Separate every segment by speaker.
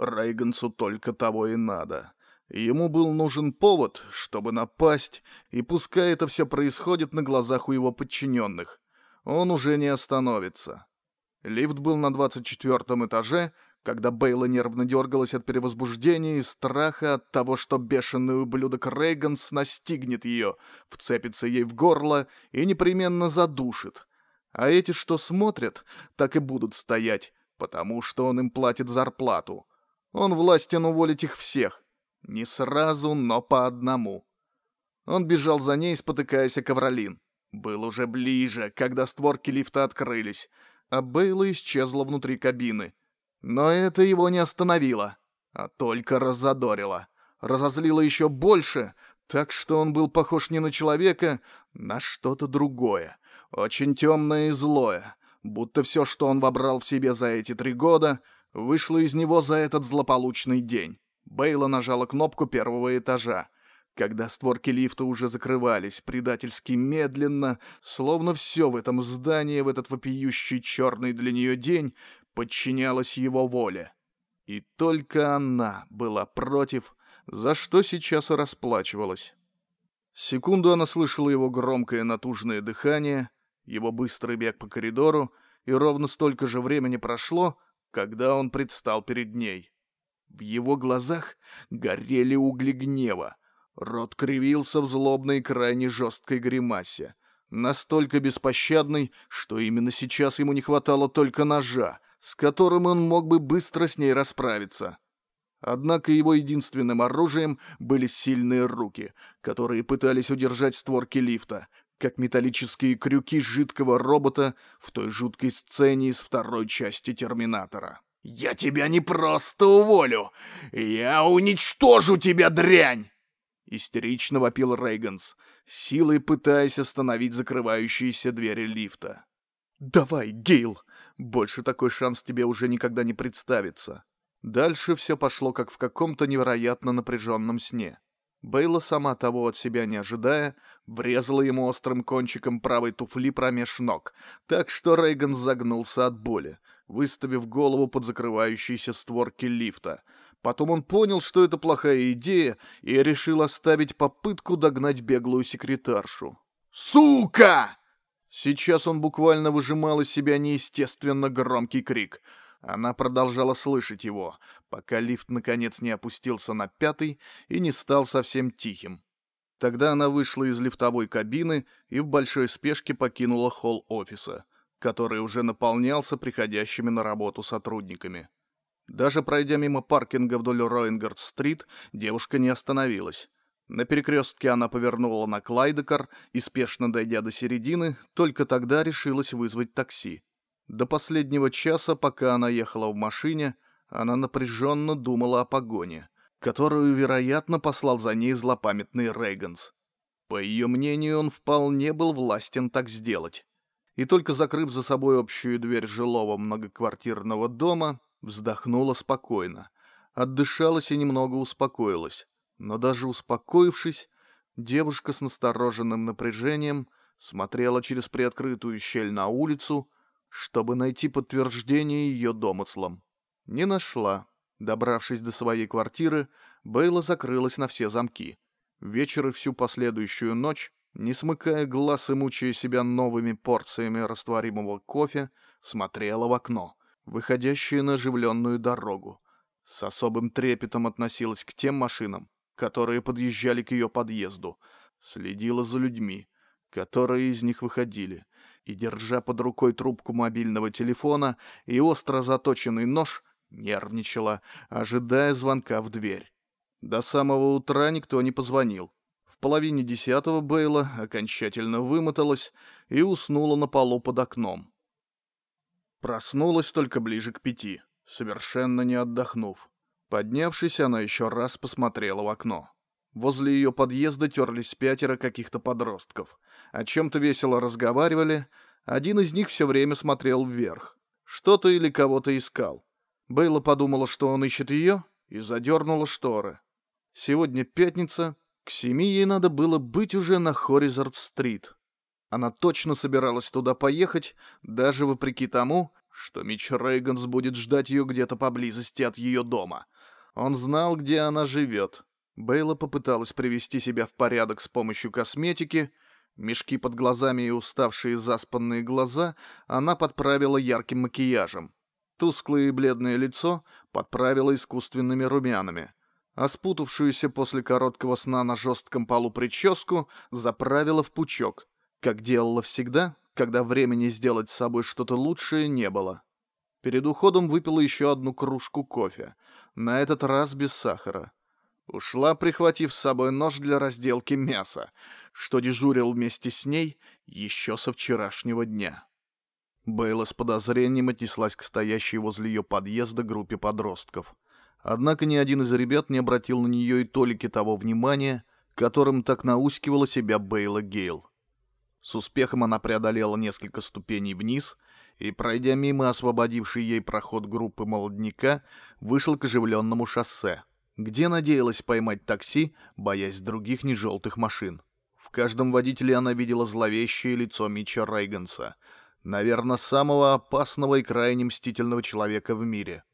Speaker 1: Рейгансу только того и надо. Ему был нужен повод, чтобы напасть, и пускай это все происходит на глазах у его подчиненных, он уже не остановится. Лифт был на 24 этаже, когда Бейла нервно дергалась от перевозбуждения и страха от того, что бешеный ублюдок Рейганс настигнет ее, вцепится ей в горло и непременно задушит. А эти, что смотрят, так и будут стоять, потому что он им платит зарплату. Он властен уволить их всех. Не сразу, но по одному. Он бежал за ней, спотыкаясь о ковролин. Был уже ближе, когда створки лифта открылись, а Бейла исчезла внутри кабины. Но это его не остановило, а только разодорило. Разозлило еще больше, так что он был похож не на человека, на что-то другое. Очень темное и злое. Будто все, что он вобрал в себе за эти три года, вышло из него за этот злополучный день. Бейла нажала кнопку первого этажа. Когда створки лифта уже закрывались, предательски медленно, словно все в этом здании в этот вопиющий черный для нее день подчинялось его воле. И только она была против, за что сейчас и расплачивалась. Секунду она слышала его громкое натужное дыхание, его быстрый бег по коридору, и ровно столько же времени прошло, когда он предстал перед ней. В его глазах горели угли гнева, Рот кривился в злобной крайне жесткой гримасе. Настолько беспощадной, что именно сейчас ему не хватало только ножа, с которым он мог бы быстро с ней расправиться. Однако его единственным оружием были сильные руки, которые пытались удержать створки лифта, как металлические крюки жидкого робота в той жуткой сцене из второй части «Терминатора». «Я тебя не просто уволю! Я уничтожу тебя, дрянь!» Истерично вопил Рейганс, силой пытаясь остановить закрывающиеся двери лифта. «Давай, Гейл! Больше такой шанс тебе уже никогда не представится!» Дальше все пошло как в каком-то невероятно напряженном сне. Бейла, сама того от себя не ожидая, врезала ему острым кончиком правой туфли промеж ног, так что Рейган загнулся от боли, выставив голову под закрывающиеся створки лифта — Потом он понял, что это плохая идея, и решил оставить попытку догнать беглую секретаршу. «Сука!» Сейчас он буквально выжимал из себя неестественно громкий крик. Она продолжала слышать его, пока лифт наконец не опустился на пятый и не стал совсем тихим. Тогда она вышла из лифтовой кабины и в большой спешке покинула холл офиса, который уже наполнялся приходящими на работу сотрудниками. Даже пройдя мимо паркинга вдоль Роингард-стрит, девушка не остановилась. На перекрестке она повернула на Клайдекар и, спешно дойдя до середины, только тогда решилась вызвать такси. До последнего часа, пока она ехала в машине, она напряженно думала о погоне, которую, вероятно, послал за ней злопамятный Рейганс. По ее мнению, он вполне был властен так сделать. И только закрыв за собой общую дверь жилого многоквартирного дома, Вздохнула спокойно, отдышалась и немного успокоилась. Но даже успокоившись, девушка с настороженным напряжением смотрела через приоткрытую щель на улицу, чтобы найти подтверждение ее домыслам. Не нашла. Добравшись до своей квартиры, Бейла закрылась на все замки. Вечер и всю последующую ночь, не смыкая глаз и мучая себя новыми порциями растворимого кофе, смотрела в окно выходящая на оживленную дорогу. С особым трепетом относилась к тем машинам, которые подъезжали к ее подъезду, следила за людьми, которые из них выходили, и, держа под рукой трубку мобильного телефона и остро заточенный нож, нервничала, ожидая звонка в дверь. До самого утра никто не позвонил. В половине десятого Бейла окончательно вымоталась и уснула на полу под окном. Проснулась только ближе к пяти, совершенно не отдохнув. Поднявшись, она еще раз посмотрела в окно. Возле ее подъезда терлись пятеро каких-то подростков. О чем-то весело разговаривали. Один из них все время смотрел вверх. Что-то или кого-то искал. Бейла подумала, что он ищет ее, и задернула шторы. Сегодня пятница. К семи ей надо было быть уже на Хоризард-стрит. Она точно собиралась туда поехать, даже вопреки тому, что Митч Рейганс будет ждать ее где-то поблизости от ее дома. Он знал, где она живет. Бейла попыталась привести себя в порядок с помощью косметики. Мешки под глазами и уставшие заспанные глаза она подправила ярким макияжем. Тусклое и бледное лицо подправила искусственными румянами а спутавшуюся после короткого сна на жестком полу прическу заправила в пучок, как делала всегда, когда времени сделать с собой что-то лучшее не было. Перед уходом выпила еще одну кружку кофе, на этот раз без сахара. Ушла, прихватив с собой нож для разделки мяса, что дежурил вместе с ней еще со вчерашнего дня. Бейла с подозрением отнеслась к стоящей возле ее подъезда группе подростков — Однако ни один из ребят не обратил на нее и толики того внимания, которым так наускивала себя Бейла Гейл. С успехом она преодолела несколько ступеней вниз и, пройдя мимо освободившей ей проход группы молодняка, вышел к оживленному шоссе, где надеялась поймать такси, боясь других нежелтых машин. В каждом водителе она видела зловещее лицо Митча Рейганса, наверное, самого опасного и крайне мстительного человека в мире —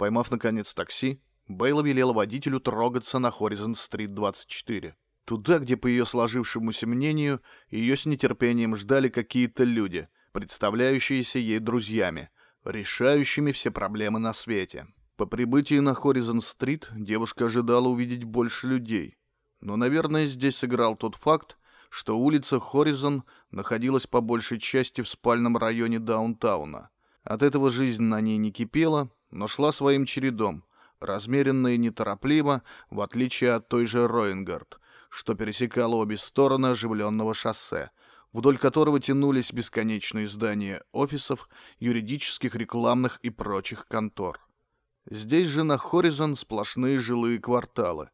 Speaker 1: Поймав, наконец, такси, Бейла велела водителю трогаться на Хоризон-стрит 24. Туда, где, по ее сложившемуся мнению, ее с нетерпением ждали какие-то люди, представляющиеся ей друзьями, решающими все проблемы на свете. По прибытии на Хоризон-стрит девушка ожидала увидеть больше людей. Но, наверное, здесь сыграл тот факт, что улица Хоризон находилась по большей части в спальном районе даунтауна. От этого жизнь на ней не кипела, но шла своим чередом, размеренно и неторопливо, в отличие от той же Роингард, что пересекала обе стороны оживленного шоссе, вдоль которого тянулись бесконечные здания офисов, юридических, рекламных и прочих контор. Здесь же на Хоризон сплошные жилые кварталы.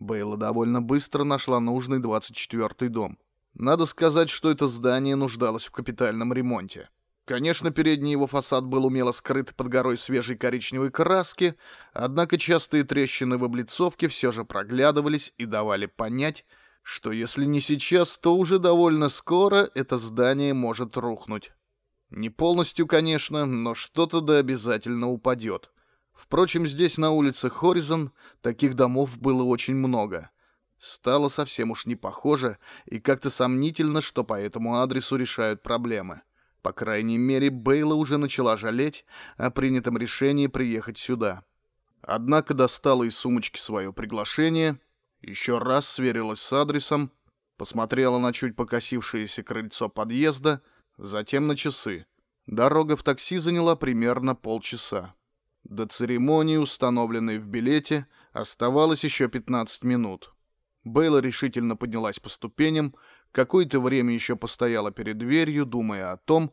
Speaker 1: Бейла довольно быстро нашла нужный 24-й дом. Надо сказать, что это здание нуждалось в капитальном ремонте. Конечно, передний его фасад был умело скрыт под горой свежей коричневой краски, однако частые трещины в облицовке все же проглядывались и давали понять, что если не сейчас, то уже довольно скоро это здание может рухнуть. Не полностью, конечно, но что-то да обязательно упадет. Впрочем, здесь на улице Хоризон таких домов было очень много. Стало совсем уж не похоже, и как-то сомнительно, что по этому адресу решают проблемы. По крайней мере, Бейла уже начала жалеть о принятом решении приехать сюда. Однако достала из сумочки свое приглашение, еще раз сверилась с адресом, посмотрела на чуть покосившееся крыльцо подъезда, затем на часы. Дорога в такси заняла примерно полчаса. До церемонии, установленной в билете, оставалось еще 15 минут. Бейла решительно поднялась по ступеням, Какое-то время еще постояла перед дверью, думая о том,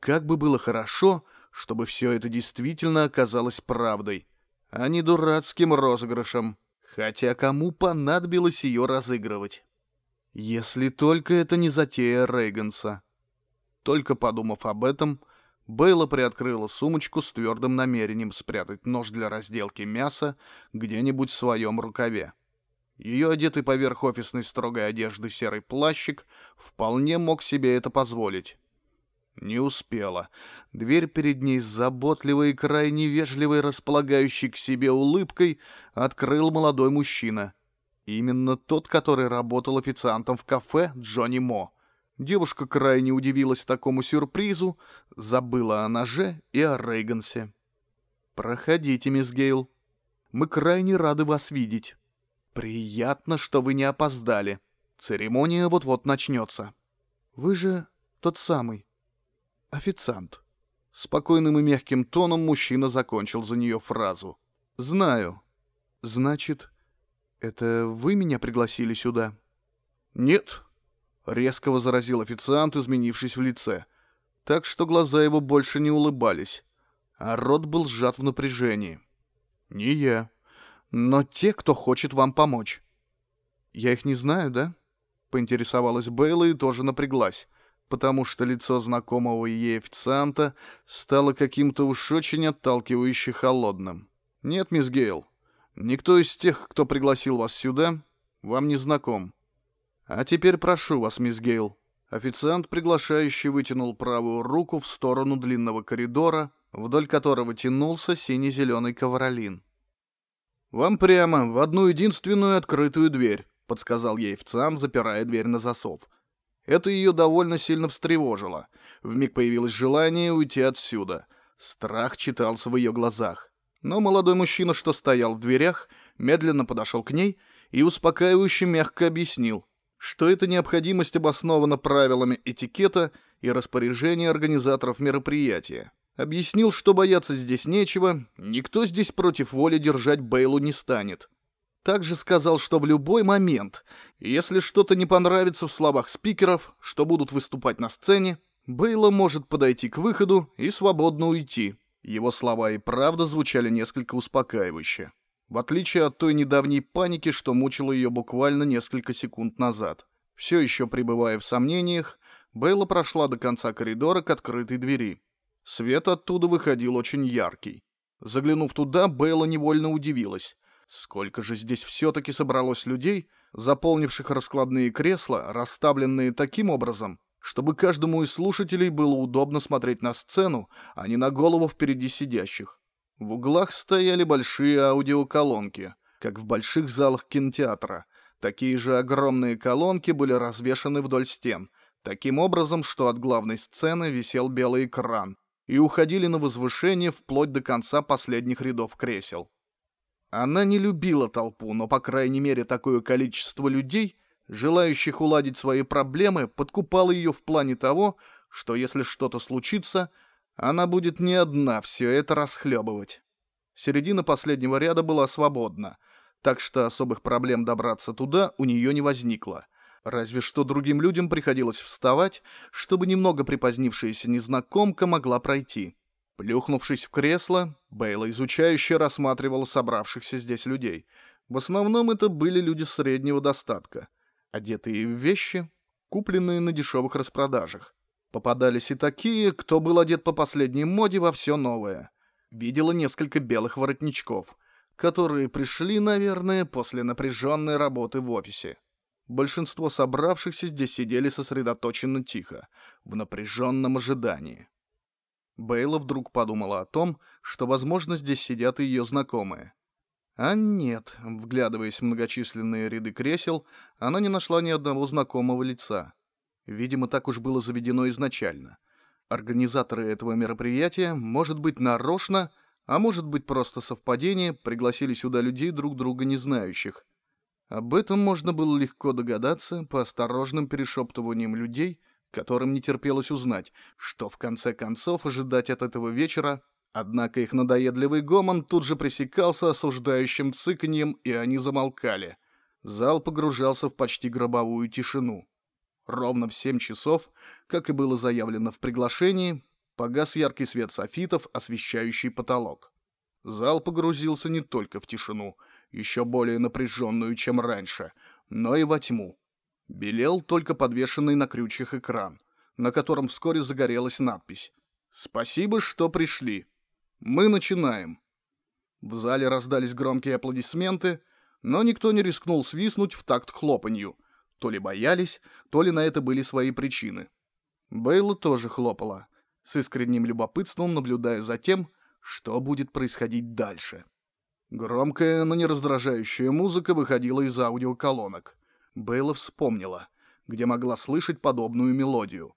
Speaker 1: как бы было хорошо, чтобы все это действительно оказалось правдой, а не дурацким розыгрышем. Хотя кому понадобилось ее разыгрывать? Если только это не затея Рейганса. Только подумав об этом, Бейла приоткрыла сумочку с твердым намерением спрятать нож для разделки мяса где-нибудь в своем рукаве. Ее одетый поверх офисной строгой одежды серый плащик вполне мог себе это позволить. Не успела. Дверь перед ней с заботливой и крайне вежливой, располагающей к себе улыбкой, открыл молодой мужчина. Именно тот, который работал официантом в кафе Джонни Мо. Девушка крайне удивилась такому сюрпризу, забыла о ноже и о Рейгансе. «Проходите, мисс Гейл. Мы крайне рады вас видеть». «Приятно, что вы не опоздали. Церемония вот-вот начнется». «Вы же тот самый официант». Спокойным и мягким тоном мужчина закончил за нее фразу. «Знаю. Значит, это вы меня пригласили сюда?» «Нет», — резко возразил официант, изменившись в лице, так что глаза его больше не улыбались, а рот был сжат в напряжении. «Не я» но те, кто хочет вам помочь. Я их не знаю, да? Поинтересовалась Бейла и тоже напряглась, потому что лицо знакомого ей официанта стало каким-то уж очень отталкивающе холодным. Нет, мисс Гейл, никто из тех, кто пригласил вас сюда, вам не знаком. А теперь прошу вас, мисс Гейл. Официант, приглашающий, вытянул правую руку в сторону длинного коридора, вдоль которого тянулся сине-зеленый ковролин. «Вам прямо, в одну единственную открытую дверь», — подсказал ей официант, запирая дверь на засов. Это ее довольно сильно встревожило. Вмиг появилось желание уйти отсюда. Страх читался в ее глазах. Но молодой мужчина, что стоял в дверях, медленно подошел к ней и успокаивающе мягко объяснил, что эта необходимость обоснована правилами этикета и распоряжения организаторов мероприятия. Объяснил, что бояться здесь нечего, никто здесь против воли держать Бейлу не станет. Также сказал, что в любой момент, если что-то не понравится в словах спикеров, что будут выступать на сцене, Бейла может подойти к выходу и свободно уйти. Его слова и правда звучали несколько успокаивающе. В отличие от той недавней паники, что мучила ее буквально несколько секунд назад. Все еще пребывая в сомнениях, Бейла прошла до конца коридора к открытой двери. Свет оттуда выходил очень яркий. Заглянув туда, Бейла невольно удивилась. Сколько же здесь все-таки собралось людей, заполнивших раскладные кресла, расставленные таким образом, чтобы каждому из слушателей было удобно смотреть на сцену, а не на голову впереди сидящих. В углах стояли большие аудиоколонки, как в больших залах кинотеатра. Такие же огромные колонки были развешаны вдоль стен, таким образом, что от главной сцены висел белый экран, и уходили на возвышение вплоть до конца последних рядов кресел. Она не любила толпу, но, по крайней мере, такое количество людей, желающих уладить свои проблемы, подкупало ее в плане того, что если что-то случится, она будет не одна все это расхлебывать. Середина последнего ряда была свободна, так что особых проблем добраться туда у нее не возникло — Разве что другим людям приходилось вставать, чтобы немного припозднившаяся незнакомка могла пройти. Плюхнувшись в кресло, Бейла изучающе рассматривала собравшихся здесь людей. В основном это были люди среднего достатка, одетые в вещи, купленные на дешевых распродажах. Попадались и такие, кто был одет по последней моде во все новое. Видела несколько белых воротничков, которые пришли, наверное, после напряженной работы в офисе. Большинство собравшихся здесь сидели сосредоточенно тихо, в напряженном ожидании. Бейла вдруг подумала о том, что, возможно, здесь сидят ее знакомые. А нет, вглядываясь в многочисленные ряды кресел, она не нашла ни одного знакомого лица. Видимо, так уж было заведено изначально. Организаторы этого мероприятия, может быть, нарочно, а может быть, просто совпадение, пригласили сюда людей друг друга не знающих, об этом можно было легко догадаться по осторожным перешептываниям людей, которым не терпелось узнать, что в конце концов ожидать от этого вечера, однако их надоедливый гомон тут же пресекался осуждающим цыканьем, и они замолкали. Зал погружался в почти гробовую тишину. Ровно в семь часов, как и было заявлено в приглашении, погас яркий свет софитов, освещающий потолок. Зал погрузился не только в тишину — еще более напряженную, чем раньше, но и во тьму. Белел только подвешенный на крючьях экран, на котором вскоре загорелась надпись «Спасибо, что пришли. Мы начинаем». В зале раздались громкие аплодисменты, но никто не рискнул свистнуть в такт хлопанью. То ли боялись, то ли на это были свои причины. Бейла тоже хлопала, с искренним любопытством наблюдая за тем, что будет происходить дальше. Громкая, но не раздражающая музыка выходила из аудиоколонок. Бейла вспомнила, где могла слышать подобную мелодию.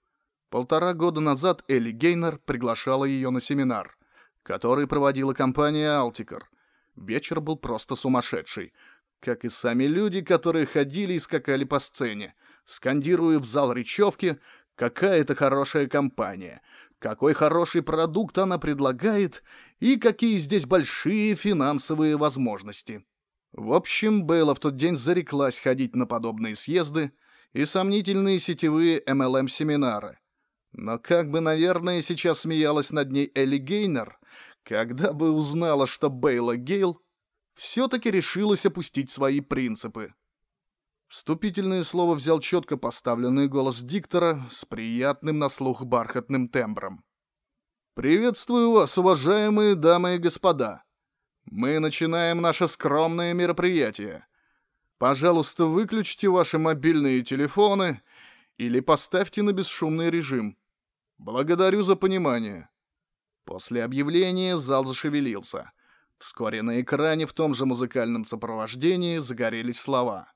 Speaker 1: Полтора года назад Элли Гейнер приглашала ее на семинар, который проводила компания «Алтикер». Вечер был просто сумасшедший, как и сами люди, которые ходили и скакали по сцене, скандируя в зал речевки «Какая это хорошая компания! какой хороший продукт она предлагает и какие здесь большие финансовые возможности. В общем, Бейла в тот день зареклась ходить на подобные съезды и сомнительные сетевые MLM-семинары. Но как бы, наверное, сейчас смеялась над ней Элли Гейнер, когда бы узнала, что Бейла Гейл все-таки решилась опустить свои принципы. Вступительное слово взял четко поставленный голос диктора с приятным на слух бархатным тембром. «Приветствую вас, уважаемые дамы и господа. Мы начинаем наше скромное мероприятие. Пожалуйста, выключите ваши мобильные телефоны или поставьте на бесшумный режим. Благодарю за понимание. После объявления зал зашевелился. Вскоре на экране в том же музыкальном сопровождении загорелись слова.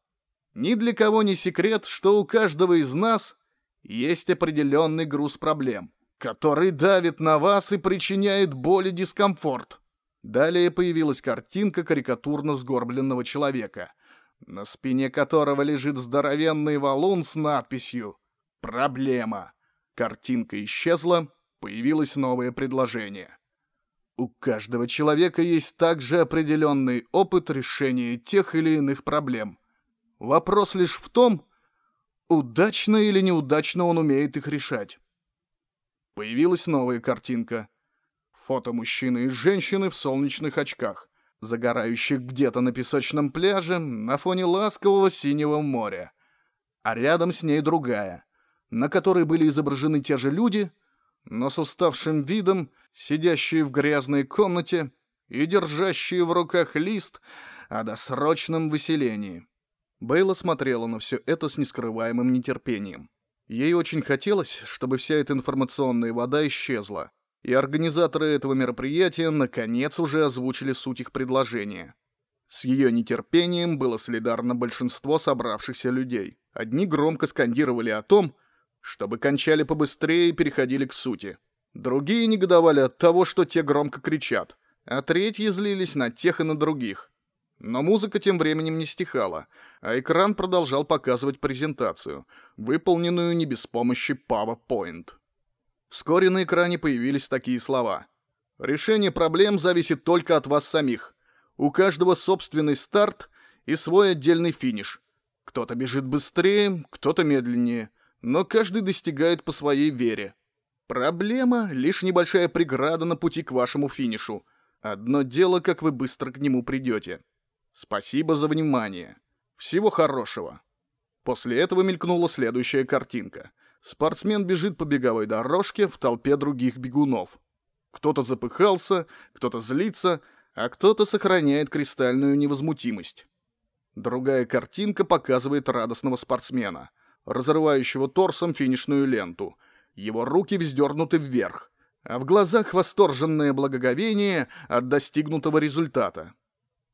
Speaker 1: Ни для кого не секрет, что у каждого из нас есть определенный груз проблем, который давит на вас и причиняет боль и дискомфорт. Далее появилась картинка карикатурно сгорбленного человека, на спине которого лежит здоровенный валун с надписью «Проблема». Картинка исчезла, появилось новое предложение. У каждого человека есть также определенный опыт решения тех или иных проблем. Вопрос лишь в том, удачно или неудачно он умеет их решать. Появилась новая картинка. Фото мужчины и женщины в солнечных очках, загорающих где-то на песочном пляже на фоне ласкового синего моря. А рядом с ней другая, на которой были изображены те же люди, но с уставшим видом, сидящие в грязной комнате и держащие в руках лист о досрочном выселении. Бейла смотрела на все это с нескрываемым нетерпением. Ей очень хотелось, чтобы вся эта информационная вода исчезла, и организаторы этого мероприятия наконец уже озвучили суть их предложения. С ее нетерпением было солидарно большинство собравшихся людей. Одни громко скандировали о том, чтобы кончали побыстрее и переходили к сути. Другие негодовали от того, что те громко кричат, а третьи злились на тех и на других. Но музыка тем временем не стихала, а экран продолжал показывать презентацию, выполненную не без помощи PowerPoint. Вскоре на экране появились такие слова. «Решение проблем зависит только от вас самих. У каждого собственный старт и свой отдельный финиш. Кто-то бежит быстрее, кто-то медленнее, но каждый достигает по своей вере. Проблема — лишь небольшая преграда на пути к вашему финишу. Одно дело, как вы быстро к нему придете. Спасибо за внимание. Всего хорошего. После этого мелькнула следующая картинка. Спортсмен бежит по беговой дорожке в толпе других бегунов. Кто-то запыхался, кто-то злится, а кто-то сохраняет кристальную невозмутимость. Другая картинка показывает радостного спортсмена, разрывающего торсом финишную ленту. Его руки вздернуты вверх, а в глазах восторженное благоговение от достигнутого результата.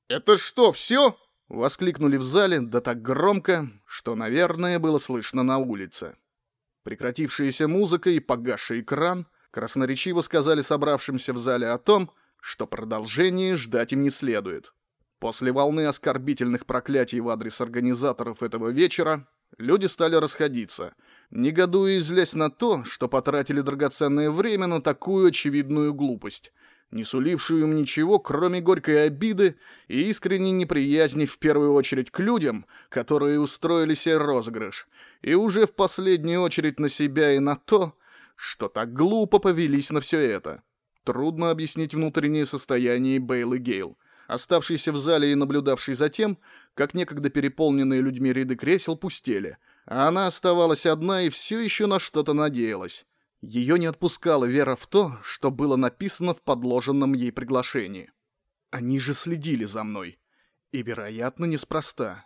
Speaker 1: «Это что, все?» — воскликнули в зале, да так громко, что, наверное, было слышно на улице. Прекратившаяся музыка и погасший экран красноречиво сказали собравшимся в зале о том, что продолжение ждать им не следует. После волны оскорбительных проклятий в адрес организаторов этого вечера люди стали расходиться, негодуя и злясь на то, что потратили драгоценное время на такую очевидную глупость, не сулившую им ничего, кроме горькой обиды и искренней неприязни в первую очередь к людям, которые устроили себе розыгрыш, и уже в последнюю очередь на себя и на то, что так глупо повелись на все это. Трудно объяснить внутреннее состояние Бейл и Гейл, оставшийся в зале и наблюдавший за тем, как некогда переполненные людьми ряды кресел пустели, она оставалась одна и все еще на что-то надеялась. Ее не отпускала вера в то, что было написано в подложенном ей приглашении. Они же следили за мной. И, вероятно, неспроста.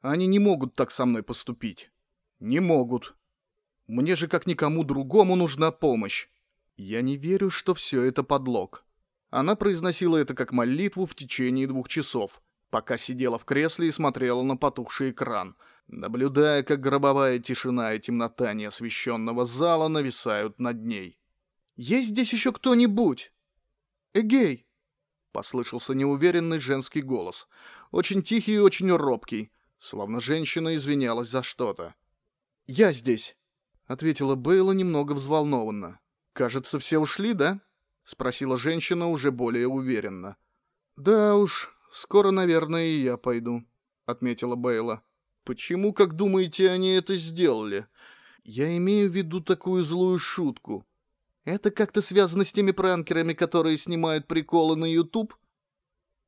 Speaker 1: Они не могут так со мной поступить. Не могут. Мне же, как никому другому, нужна помощь. Я не верю, что все это подлог. Она произносила это как молитву в течение двух часов, пока сидела в кресле и смотрела на потухший экран — наблюдая, как гробовая тишина и темнота неосвещенного зала нависают над ней. «Есть здесь еще кто-нибудь?» «Эгей!» — послышался неуверенный женский голос, очень тихий и очень робкий, словно женщина извинялась за что-то. «Я здесь!» — ответила Бейла немного взволнованно. «Кажется, все ушли, да?» — спросила женщина уже более уверенно. «Да уж, скоро, наверное, и я пойду», — отметила Бейла. Почему, как думаете, они это сделали? Я имею в виду такую злую шутку. Это как-то связано с теми пранкерами, которые снимают приколы на YouTube?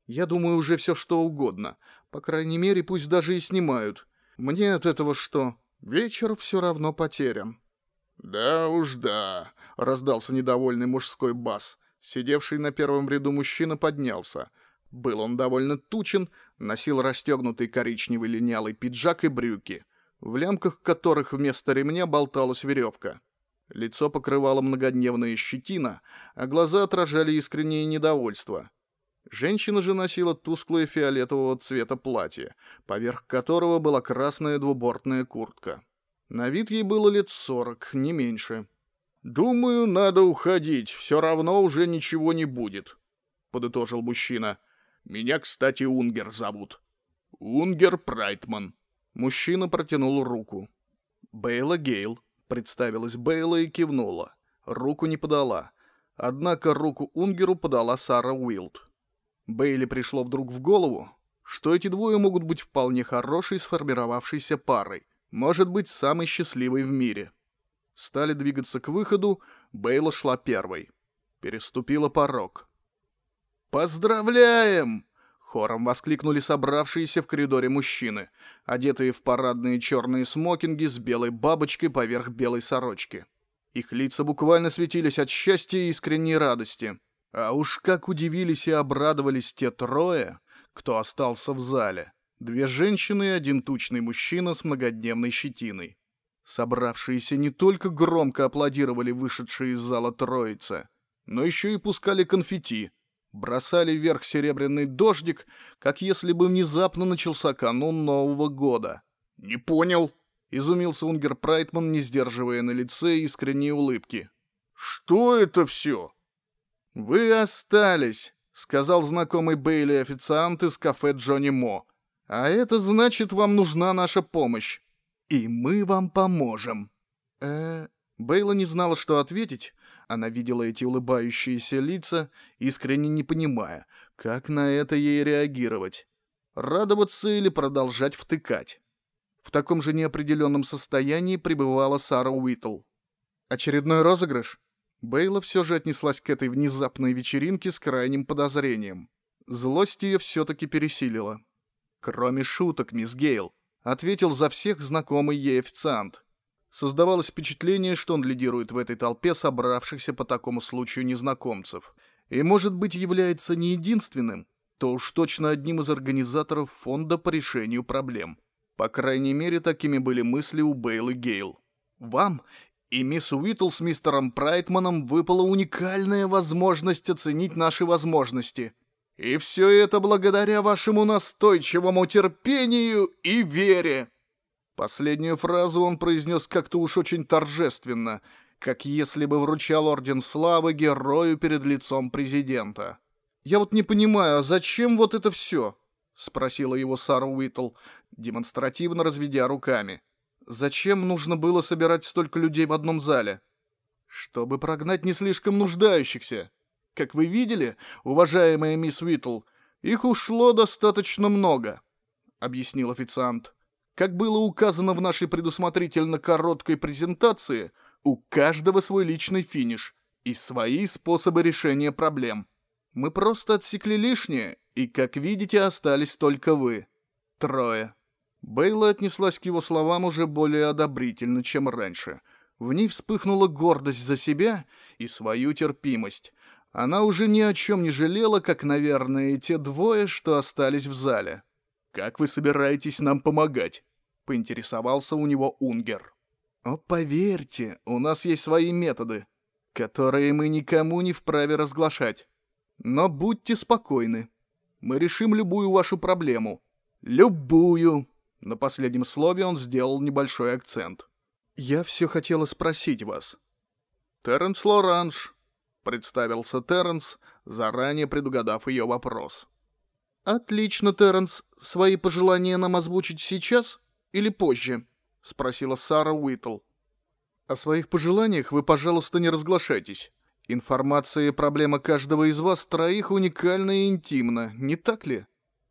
Speaker 1: Я думаю, уже все что угодно. По крайней мере, пусть даже и снимают. Мне от этого что? Вечер все равно потерян. «Да уж да», — раздался недовольный мужской бас. Сидевший на первом ряду мужчина поднялся. Был он довольно тучен, носил расстегнутый коричневый линялый пиджак и брюки, в лямках которых вместо ремня болталась веревка. Лицо покрывало многодневная щетина, а глаза отражали искреннее недовольство. Женщина же носила тусклое фиолетового цвета платье, поверх которого была красная двубортная куртка. На вид ей было лет сорок, не меньше. «Думаю, надо уходить, все равно уже ничего не будет», — подытожил мужчина. «Меня, кстати, Унгер зовут». «Унгер Прайтман». Мужчина протянул руку. «Бейла Гейл», — представилась Бейла и кивнула. Руку не подала. Однако руку Унгеру подала Сара Уилд. Бейли пришло вдруг в голову, что эти двое могут быть вполне хорошей сформировавшейся парой, может быть, самой счастливой в мире. Стали двигаться к выходу, Бейла шла первой. Переступила порог. «Поздравляем!» — хором воскликнули собравшиеся в коридоре мужчины, одетые в парадные черные смокинги с белой бабочкой поверх белой сорочки. Их лица буквально светились от счастья и искренней радости. А уж как удивились и обрадовались те трое, кто остался в зале. Две женщины и один тучный мужчина с многодневной щетиной. Собравшиеся не только громко аплодировали вышедшие из зала троицы, но еще и пускали конфетти, бросали вверх серебряный дождик, как если бы внезапно начался канун Нового года. «Не понял», — изумился Унгер Прайтман, не сдерживая на лице искренней улыбки. «Что это все?» «Вы остались», — сказал знакомый Бейли официант из кафе Джонни Мо. «А это значит, вам нужна наша помощь. И мы вам поможем». Э, Бейла не знала, что ответить. Она видела эти улыбающиеся лица, искренне не понимая, как на это ей реагировать. Радоваться или продолжать втыкать. В таком же неопределенном состоянии пребывала Сара Уитл. «Очередной розыгрыш?» Бейла все же отнеслась к этой внезапной вечеринке с крайним подозрением. Злость ее все-таки пересилила. «Кроме шуток, мисс Гейл», — ответил за всех знакомый ей официант. Создавалось впечатление, что он лидирует в этой толпе собравшихся по такому случаю незнакомцев. И, может быть, является не единственным, то уж точно одним из организаторов фонда по решению проблем. По крайней мере, такими были мысли у Бейл Гейл. Вам и мисс Уитл с мистером Прайтманом выпала уникальная возможность оценить наши возможности. И все это благодаря вашему настойчивому терпению и вере. Последнюю фразу он произнес как-то уж очень торжественно, как если бы вручал Орден Славы герою перед лицом президента. «Я вот не понимаю, а зачем вот это все?» — спросила его Сара Уитл, демонстративно разведя руками. Зачем нужно было собирать столько людей в одном зале? Чтобы прогнать не слишком нуждающихся. Как вы видели, уважаемая мисс Уитл, их ушло достаточно много, объяснил официант. Как было указано в нашей предусмотрительно короткой презентации, у каждого свой личный финиш и свои способы решения проблем. Мы просто отсекли лишнее, и, как видите, остались только вы. Трое. Бейла отнеслась к его словам уже более одобрительно, чем раньше. В ней вспыхнула гордость за себя и свою терпимость. Она уже ни о чем не жалела, как, наверное, и те двое, что остались в зале. «Как вы собираетесь нам помогать?» — поинтересовался у него Унгер. «О, поверьте, у нас есть свои методы, которые мы никому не вправе разглашать. Но будьте спокойны. Мы решим любую вашу проблему. Любую!» На последнем слове он сделал небольшой акцент. «Я все хотела спросить вас». «Терренс Лоранж», — представился Терренс, заранее предугадав ее вопрос. «Отлично, Терренс. Свои пожелания нам озвучить сейчас или позже?» — спросила Сара Уитл. «О своих пожеланиях вы, пожалуйста, не разглашайтесь. Информация и проблема каждого из вас троих уникальна и интимна, не так ли?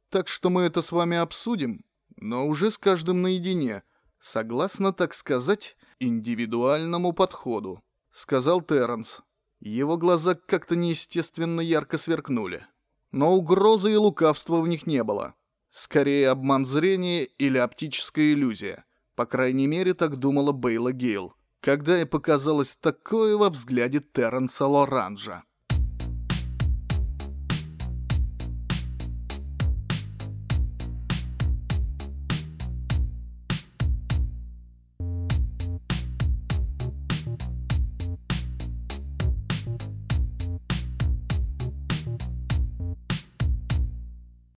Speaker 1: Так что мы это с вами обсудим, но уже с каждым наедине, согласно, так сказать, индивидуальному подходу», — сказал Терренс. Его глаза как-то неестественно ярко сверкнули. Но угрозы и лукавства в них не было. Скорее обман зрения или оптическая иллюзия. По крайней мере, так думала Бейла Гейл, когда ей показалось такое во взгляде Терренса Лоранжа.